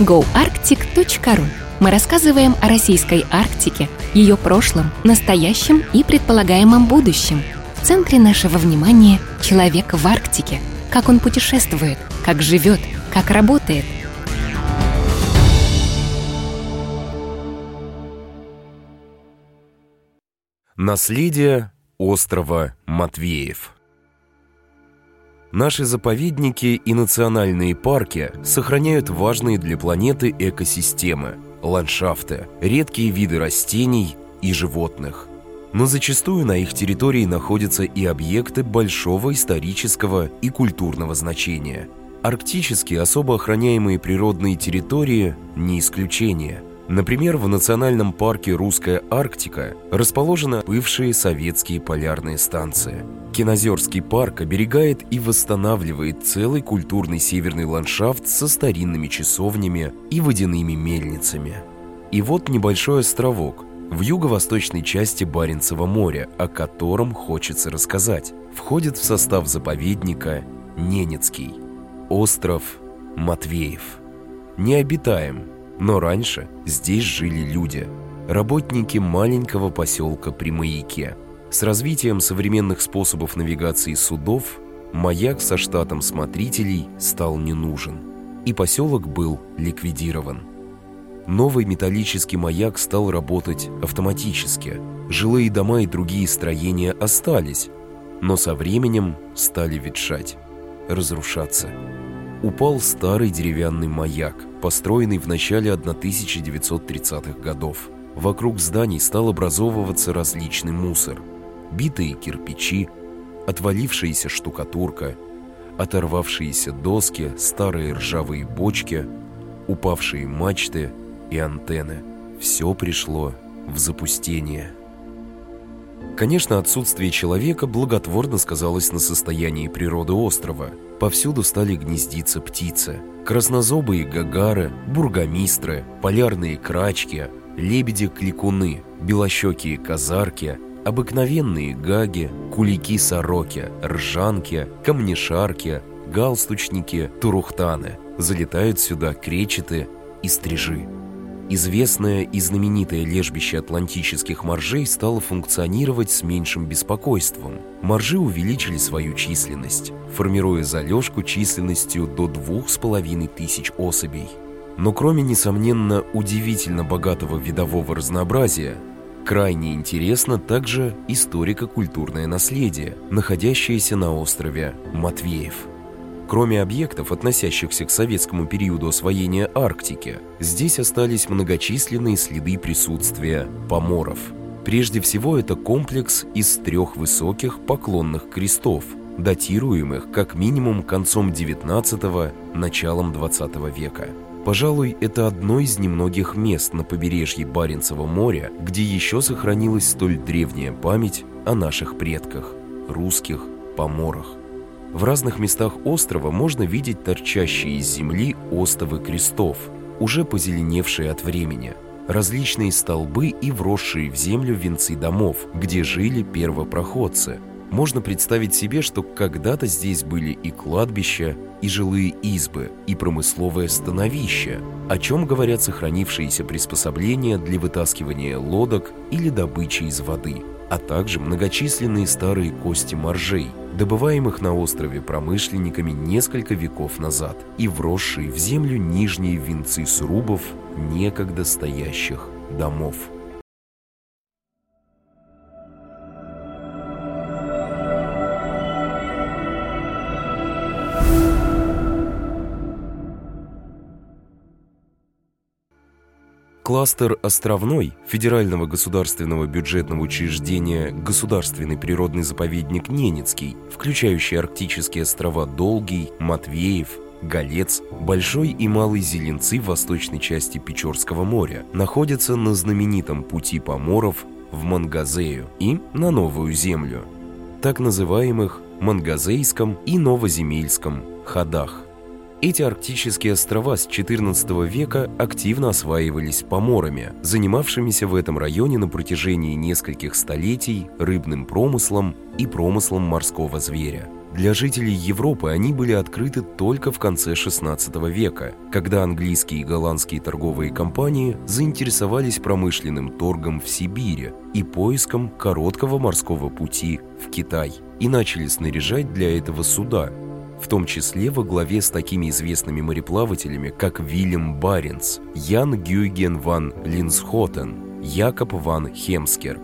goarctic.ru. Мы рассказываем о российской Арктике, ее прошлом, настоящем и предполагаемом будущем. В центре нашего внимания человек в Арктике. Как он путешествует, как живет, как работает. Наследие острова Матвеев Наши заповедники и национальные парки сохраняют важные для планеты экосистемы, ландшафты, редкие виды растений и животных. Но зачастую на их территории находятся и объекты большого исторического и культурного значения. Арктические особо охраняемые природные территории – не исключение – Например, в национальном парке «Русская Арктика» расположены бывшие советские полярные станции. Кинозерский парк оберегает и восстанавливает целый культурный северный ландшафт со старинными часовнями и водяными мельницами. И вот небольшой островок в юго-восточной части Баренцева моря, о котором хочется рассказать. Входит в состав заповедника Ненецкий, остров Матвеев. Необитаем – но раньше здесь жили люди, работники маленького поселка при маяке. С развитием современных способов навигации судов маяк со штатом смотрителей стал не нужен, и поселок был ликвидирован. Новый металлический маяк стал работать автоматически. Жилые дома и другие строения остались, но со временем стали ветшать, разрушаться упал старый деревянный маяк, построенный в начале 1930-х годов. Вокруг зданий стал образовываться различный мусор. Битые кирпичи, отвалившаяся штукатурка, оторвавшиеся доски, старые ржавые бочки, упавшие мачты и антенны. Все пришло в запустение – Конечно, отсутствие человека благотворно сказалось на состоянии природы острова. Повсюду стали гнездиться птицы. Краснозобые гагары, бургомистры, полярные крачки, лебеди-кликуны, белощекие казарки, обыкновенные гаги, кулики-сороки, ржанки, камнешарки, галстучники, турухтаны. Залетают сюда кречеты и стрижи. Известное и знаменитое лежбище атлантических моржей стало функционировать с меньшим беспокойством. Моржи увеличили свою численность, формируя залежку численностью до двух с половиной тысяч особей. Но кроме, несомненно, удивительно богатого видового разнообразия, крайне интересно также историко-культурное наследие, находящееся на острове Матвеев – Кроме объектов, относящихся к советскому периоду освоения Арктики, здесь остались многочисленные следы присутствия поморов. Прежде всего, это комплекс из трех высоких поклонных крестов, датируемых как минимум концом XIX – началом XX века. Пожалуй, это одно из немногих мест на побережье Баренцева моря, где еще сохранилась столь древняя память о наших предках – русских поморах. В разных местах острова можно видеть торчащие из земли остовы крестов, уже позеленевшие от времени, различные столбы и вросшие в землю венцы домов, где жили первопроходцы. Можно представить себе, что когда-то здесь были и кладбища, и жилые избы, и промысловое становище, о чем говорят сохранившиеся приспособления для вытаскивания лодок или добычи из воды, а также многочисленные старые кости моржей – добываемых на острове промышленниками несколько веков назад и вросшие в землю нижние венцы срубов некогда стоящих домов. Кластер «Островной» федерального государственного бюджетного учреждения «Государственный природный заповедник Ненецкий», включающий арктические острова Долгий, Матвеев, Голец, Большой и Малый Зеленцы в восточной части Печорского моря, находится на знаменитом пути поморов в Мангазею и на Новую Землю, так называемых Мангазейском и Новоземельском ходах – эти арктические острова с XIV века активно осваивались поморами, занимавшимися в этом районе на протяжении нескольких столетий рыбным промыслом и промыслом морского зверя. Для жителей Европы они были открыты только в конце XVI века, когда английские и голландские торговые компании заинтересовались промышленным торгом в Сибири и поиском короткого морского пути в Китай и начали снаряжать для этого суда, в том числе во главе с такими известными мореплавателями, как Вильям Баренц, Ян Гюйген ван Линсхотен, Якоб ван Хемскерк.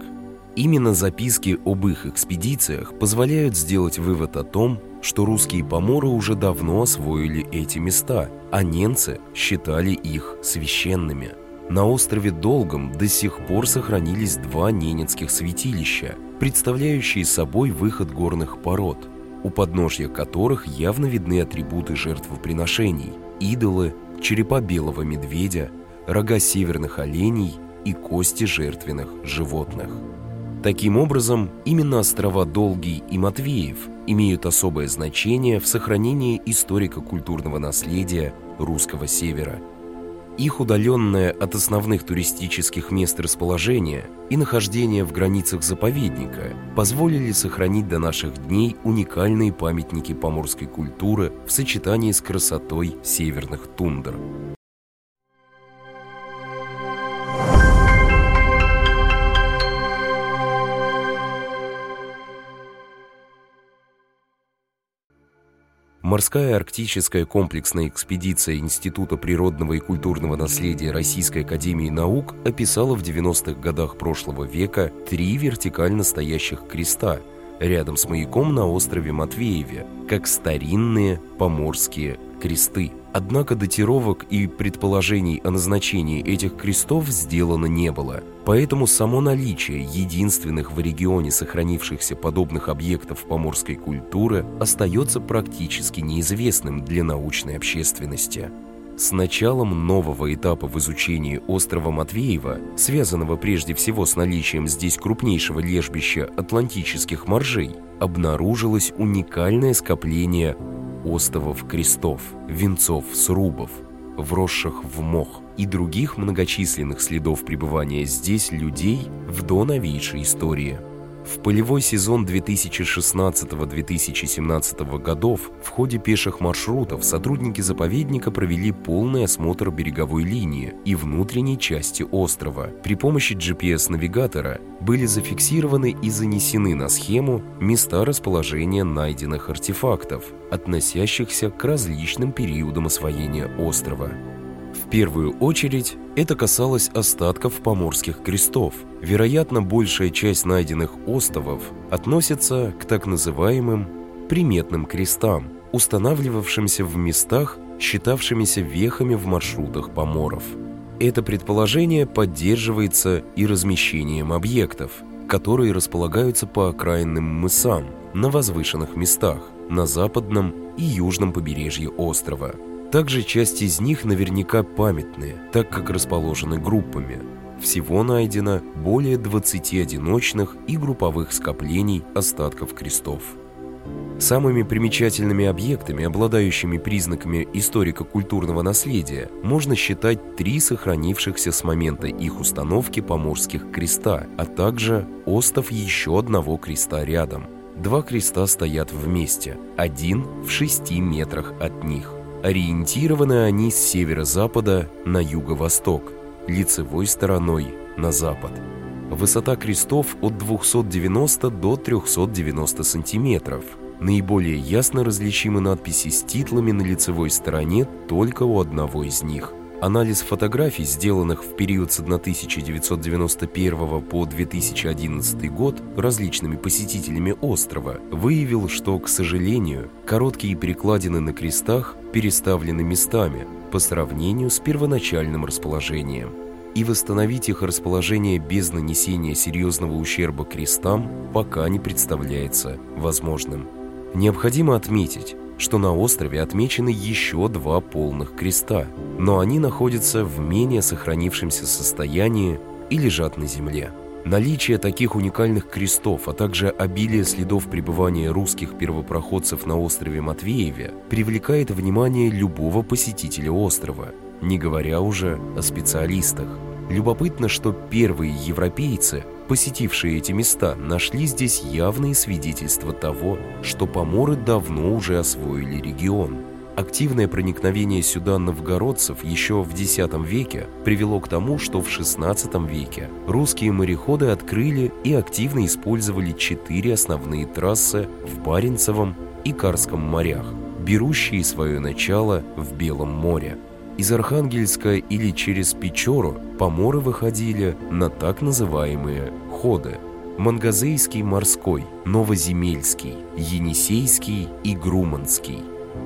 Именно записки об их экспедициях позволяют сделать вывод о том, что русские поморы уже давно освоили эти места, а немцы считали их священными. На острове Долгом до сих пор сохранились два ненецких святилища, представляющие собой выход горных пород – у подножья которых явно видны атрибуты жертвоприношений, идолы, черепа белого медведя, рога северных оленей и кости жертвенных животных. Таким образом, именно острова Долгий и Матвеев имеют особое значение в сохранении историко-культурного наследия русского севера – их удаленное от основных туристических мест расположение и нахождение в границах заповедника позволили сохранить до наших дней уникальные памятники поморской культуры в сочетании с красотой северных тундр. Морская арктическая комплексная экспедиция Института природного и культурного наследия Российской академии наук описала в 90-х годах прошлого века три вертикально стоящих креста рядом с маяком на острове Матвееве, как старинные поморские кресты. Однако датировок и предположений о назначении этих крестов сделано не было. Поэтому само наличие единственных в регионе сохранившихся подобных объектов поморской культуры остается практически неизвестным для научной общественности. С началом нового этапа в изучении острова Матвеева, связанного прежде всего с наличием здесь крупнейшего лежбища атлантических моржей, обнаружилось уникальное скопление остовов крестов, венцов срубов, вросших в мох и других многочисленных следов пребывания здесь людей в до новейшей истории – в полевой сезон 2016-2017 годов в ходе пеших маршрутов сотрудники заповедника провели полный осмотр береговой линии и внутренней части острова. При помощи GPS-навигатора были зафиксированы и занесены на схему места расположения найденных артефактов, относящихся к различным периодам освоения острова. В первую очередь это касалось остатков поморских крестов. Вероятно, большая часть найденных островов относится к так называемым приметным крестам, устанавливавшимся в местах, считавшимися вехами в маршрутах поморов. Это предположение поддерживается и размещением объектов, которые располагаются по окраинным мысам, на возвышенных местах, на западном и южном побережье острова – также часть из них наверняка памятные, так как расположены группами. Всего найдено более 20 одиночных и групповых скоплений остатков крестов. Самыми примечательными объектами, обладающими признаками историко-культурного наследия, можно считать три сохранившихся с момента их установки поморских креста, а также остов еще одного креста рядом. Два креста стоят вместе, один в шести метрах от них. Ориентированы они с северо-запада на юго-восток, лицевой стороной на запад. Высота крестов от 290 до 390 сантиметров. Наиболее ясно различимы надписи с титлами на лицевой стороне только у одного из них – Анализ фотографий, сделанных в период с 1991 по 2011 год различными посетителями острова, выявил, что, к сожалению, короткие перекладины на крестах переставлены местами по сравнению с первоначальным расположением. И восстановить их расположение без нанесения серьезного ущерба крестам пока не представляется возможным. Необходимо отметить, что на острове отмечены еще два полных креста, но они находятся в менее сохранившемся состоянии и лежат на земле. Наличие таких уникальных крестов, а также обилие следов пребывания русских первопроходцев на острове Матвееве привлекает внимание любого посетителя острова, не говоря уже о специалистах. Любопытно, что первые европейцы посетившие эти места, нашли здесь явные свидетельства того, что поморы давно уже освоили регион. Активное проникновение сюда новгородцев еще в X веке привело к тому, что в XVI веке русские мореходы открыли и активно использовали четыре основные трассы в Баренцевом и Карском морях, берущие свое начало в Белом море. Из Архангельска или через Печору поморы выходили на так называемые «ходы» – Мангазейский морской, Новоземельский, Енисейский и Груманский.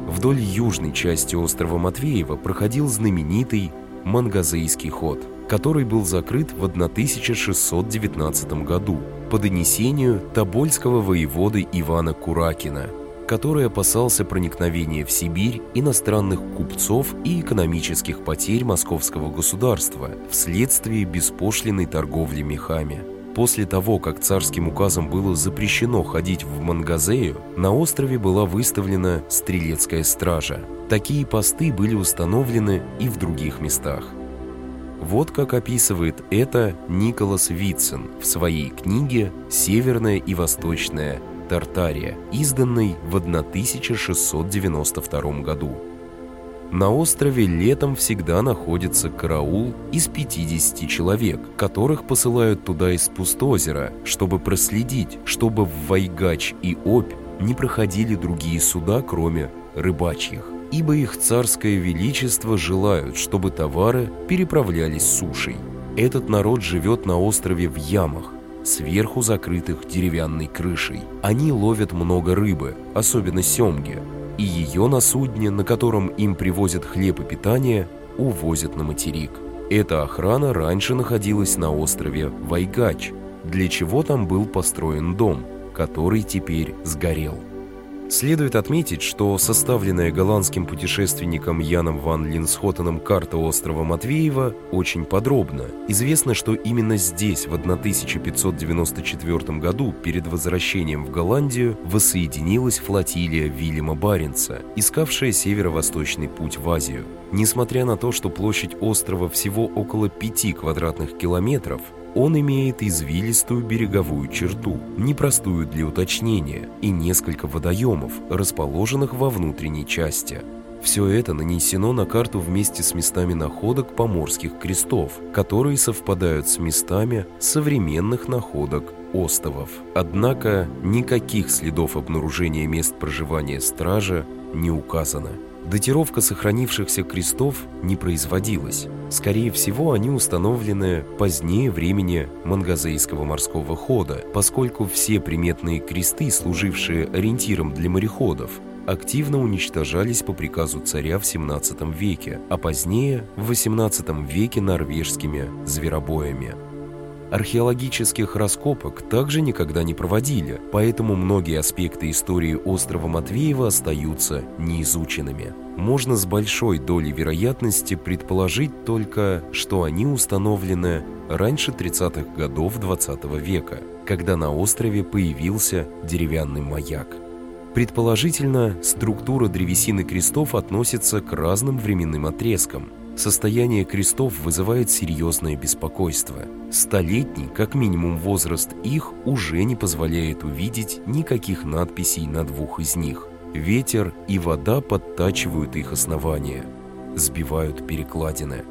Вдоль южной части острова Матвеева проходил знаменитый Мангазейский ход, который был закрыт в 1619 году по донесению Тобольского воеводы Ивана Куракина – который опасался проникновения в Сибирь иностранных купцов и экономических потерь московского государства вследствие беспошлиной торговли мехами. После того, как царским указом было запрещено ходить в Мангазею, на острове была выставлена стрелецкая стража. Такие посты были установлены и в других местах. Вот как описывает это Николас Витцен в своей книге «Северная и Восточная Тартария», изданной в 1692 году. На острове летом всегда находится караул из 50 человек, которых посылают туда из пустозера, чтобы проследить, чтобы в Вайгач и Обь не проходили другие суда, кроме рыбачьих. Ибо их царское величество желают, чтобы товары переправлялись сушей. Этот народ живет на острове в ямах, сверху закрытых деревянной крышей. Они ловят много рыбы, особенно семги, и ее на судне, на котором им привозят хлеб и питание, увозят на материк. Эта охрана раньше находилась на острове Вайгач, для чего там был построен дом, который теперь сгорел. Следует отметить, что составленная голландским путешественником Яном ван Линсхоттеном карта острова Матвеева очень подробна. Известно, что именно здесь в 1594 году перед возвращением в Голландию воссоединилась флотилия Вильяма Баренца, искавшая северо-восточный путь в Азию. Несмотря на то, что площадь острова всего около 5 квадратных километров, он имеет извилистую береговую черту, непростую для уточнения, и несколько водоемов, расположенных во внутренней части. Все это нанесено на карту вместе с местами находок поморских крестов, которые совпадают с местами современных находок остовов. Однако никаких следов обнаружения мест проживания стража не указано. Датировка сохранившихся крестов не производилась. Скорее всего, они установлены позднее времени Мангазейского морского хода, поскольку все приметные кресты, служившие ориентиром для мореходов, активно уничтожались по приказу царя в 17 веке, а позднее в 18 веке норвежскими зверобоями. Археологических раскопок также никогда не проводили, поэтому многие аспекты истории острова Матвеева остаются неизученными. Можно с большой долей вероятности предположить только, что они установлены раньше 30-х годов 20 -го века, когда на острове появился деревянный маяк. Предположительно, структура древесины крестов относится к разным временным отрезкам – Состояние крестов вызывает серьезное беспокойство. Столетний, как минимум возраст их, уже не позволяет увидеть никаких надписей на двух из них. Ветер и вода подтачивают их основания, сбивают перекладины.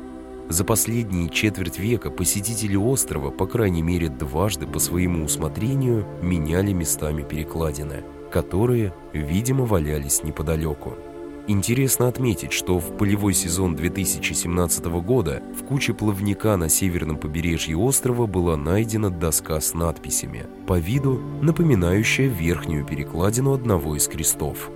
За последние четверть века посетители острова, по крайней мере дважды по своему усмотрению, меняли местами перекладины, которые, видимо, валялись неподалеку. Интересно отметить, что в полевой сезон 2017 года в куче плавника на северном побережье острова была найдена доска с надписями, по виду напоминающая верхнюю перекладину одного из крестов.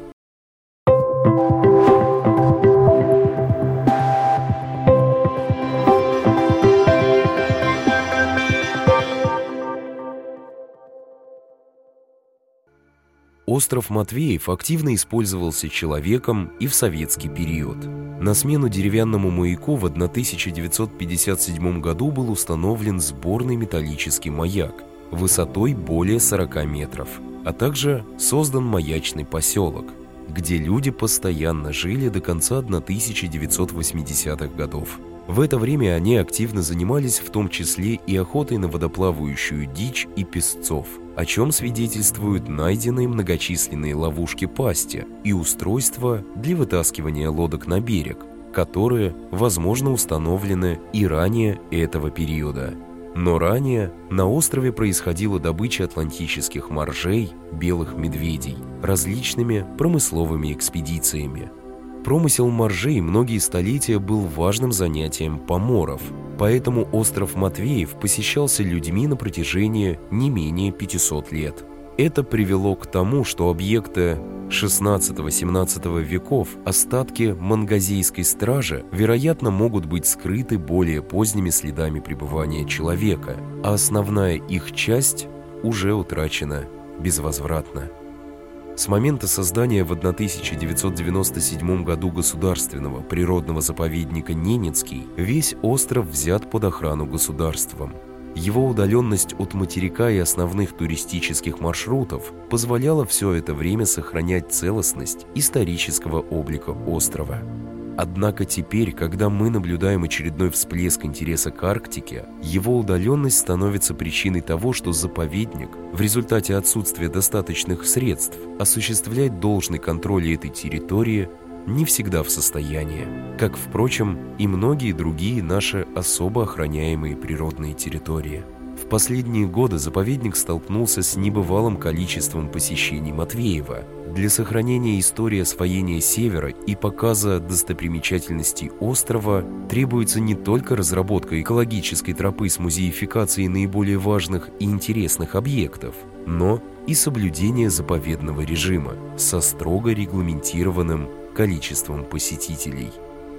Остров Матвеев активно использовался человеком и в советский период. На смену деревянному маяку в 1957 году был установлен сборный металлический маяк высотой более 40 метров, а также создан маячный поселок, где люди постоянно жили до конца 1980-х годов. В это время они активно занимались в том числе и охотой на водоплавающую дичь и песцов, о чем свидетельствуют найденные многочисленные ловушки пасти и устройства для вытаскивания лодок на берег, которые, возможно, установлены и ранее этого периода. Но ранее на острове происходила добыча атлантических моржей, белых медведей, различными промысловыми экспедициями. Промысел моржей многие столетия был важным занятием поморов, поэтому остров Матвеев посещался людьми на протяжении не менее 500 лет. Это привело к тому, что объекты XVI-XVII веков, остатки мангазейской стражи, вероятно, могут быть скрыты более поздними следами пребывания человека, а основная их часть уже утрачена безвозвратно. С момента создания в 1997 году государственного природного заповедника Ненецкий весь остров взят под охрану государством – его удаленность от материка и основных туристических маршрутов позволяла все это время сохранять целостность исторического облика острова. Однако теперь, когда мы наблюдаем очередной всплеск интереса к Арктике, его удаленность становится причиной того, что заповедник в результате отсутствия достаточных средств осуществлять должный контроль этой территории не всегда в состоянии, как, впрочем, и многие другие наши особо охраняемые природные территории. Последние годы заповедник столкнулся с небывалым количеством посещений Матвеева. Для сохранения истории освоения Севера и показа достопримечательностей острова требуется не только разработка экологической тропы с музеификацией наиболее важных и интересных объектов, но и соблюдение заповедного режима со строго регламентированным количеством посетителей.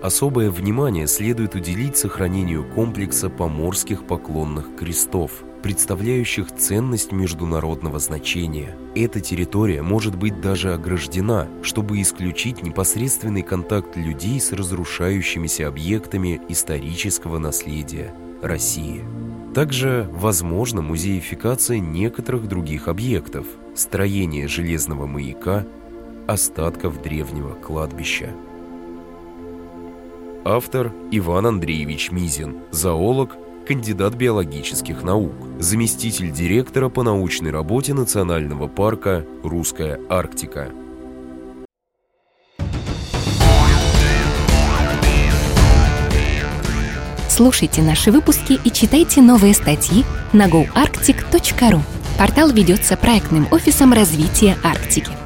Особое внимание следует уделить сохранению комплекса поморских поклонных крестов, представляющих ценность международного значения. Эта территория может быть даже ограждена, чтобы исключить непосредственный контакт людей с разрушающимися объектами исторического наследия России. Также возможна музеификация некоторых других объектов, строение железного маяка остатков древнего кладбища. Автор Иван Андреевич Мизин, зоолог, кандидат биологических наук, заместитель директора по научной работе Национального парка «Русская Арктика». Слушайте наши выпуски и читайте новые статьи на goarctic.ru. Портал ведется проектным офисом развития Арктики –